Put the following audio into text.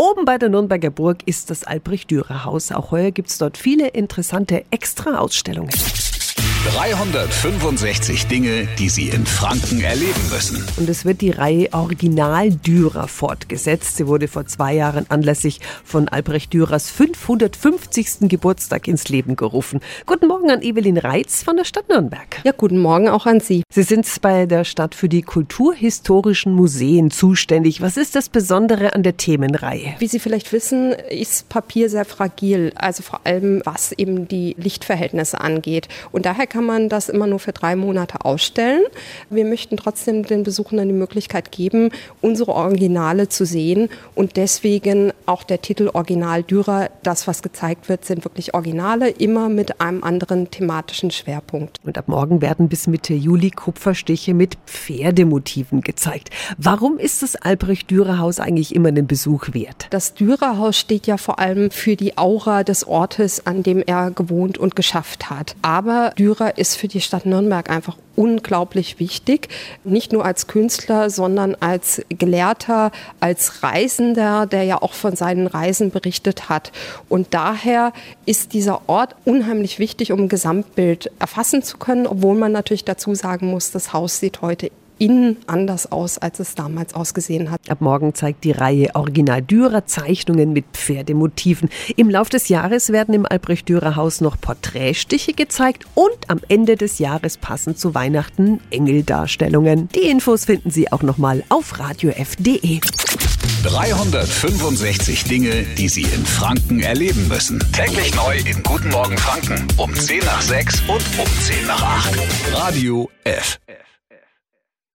Oben bei der Nürnberger Burg ist das Albrecht-Dürer-Haus. Auch heuer gibt es dort viele interessante Extra-Ausstellungen. 365 Dinge, die Sie in Franken erleben müssen. Und es wird die Reihe Original Dürer fortgesetzt. Sie wurde vor zwei Jahren anlässlich von Albrecht Dürers 550. Geburtstag ins Leben gerufen. Guten Morgen an Evelyn Reitz von der Stadt Nürnberg. Ja, guten Morgen auch an Sie. Sie sind bei der Stadt für die kulturhistorischen Museen zuständig. Was ist das Besondere an der Themenreihe? Wie Sie vielleicht wissen, ist Papier sehr fragil, also vor allem was eben die Lichtverhältnisse angeht. Und daher kann man das immer nur für drei Monate ausstellen. Wir möchten trotzdem den Besuchern die Möglichkeit geben, unsere Originale zu sehen und deswegen auch der Titel Original Dürer. Das, was gezeigt wird, sind wirklich Originale, immer mit einem anderen thematischen Schwerpunkt. Und ab morgen werden bis Mitte Juli Kupferstiche mit Pferdemotiven gezeigt. Warum ist das Albrecht-Dürer-Haus eigentlich immer einen Besuch wert? Das Dürer-Haus steht ja vor allem für die Aura des Ortes, an dem er gewohnt und geschafft hat. Aber Dürer Dürer ist für die Stadt Nürnberg einfach unglaublich wichtig. Nicht nur als Künstler, sondern als Gelehrter, als Reisender, der ja auch von seinen Reisen berichtet hat. Und daher ist dieser Ort unheimlich wichtig, um ein Gesamtbild erfassen zu können, obwohl man natürlich dazu sagen muss, das Haus sieht heute innen anders aus, als es damals ausgesehen hat. Ab morgen zeigt die Reihe Original Dürer Zeichnungen mit Pferdemotiven. Im Lauf des Jahres werden im Albrecht Dürer Haus noch Porträtstiche gezeigt und am Ende des Jahres passend zu Weihnachten Engeldarstellungen. Die Infos finden Sie auch nochmal auf radiof.de. 365 Dinge, die Sie in Franken erleben müssen. Täglich neu in Guten Morgen Franken um 10 nach 6 und um 10 nach 8. Radio F.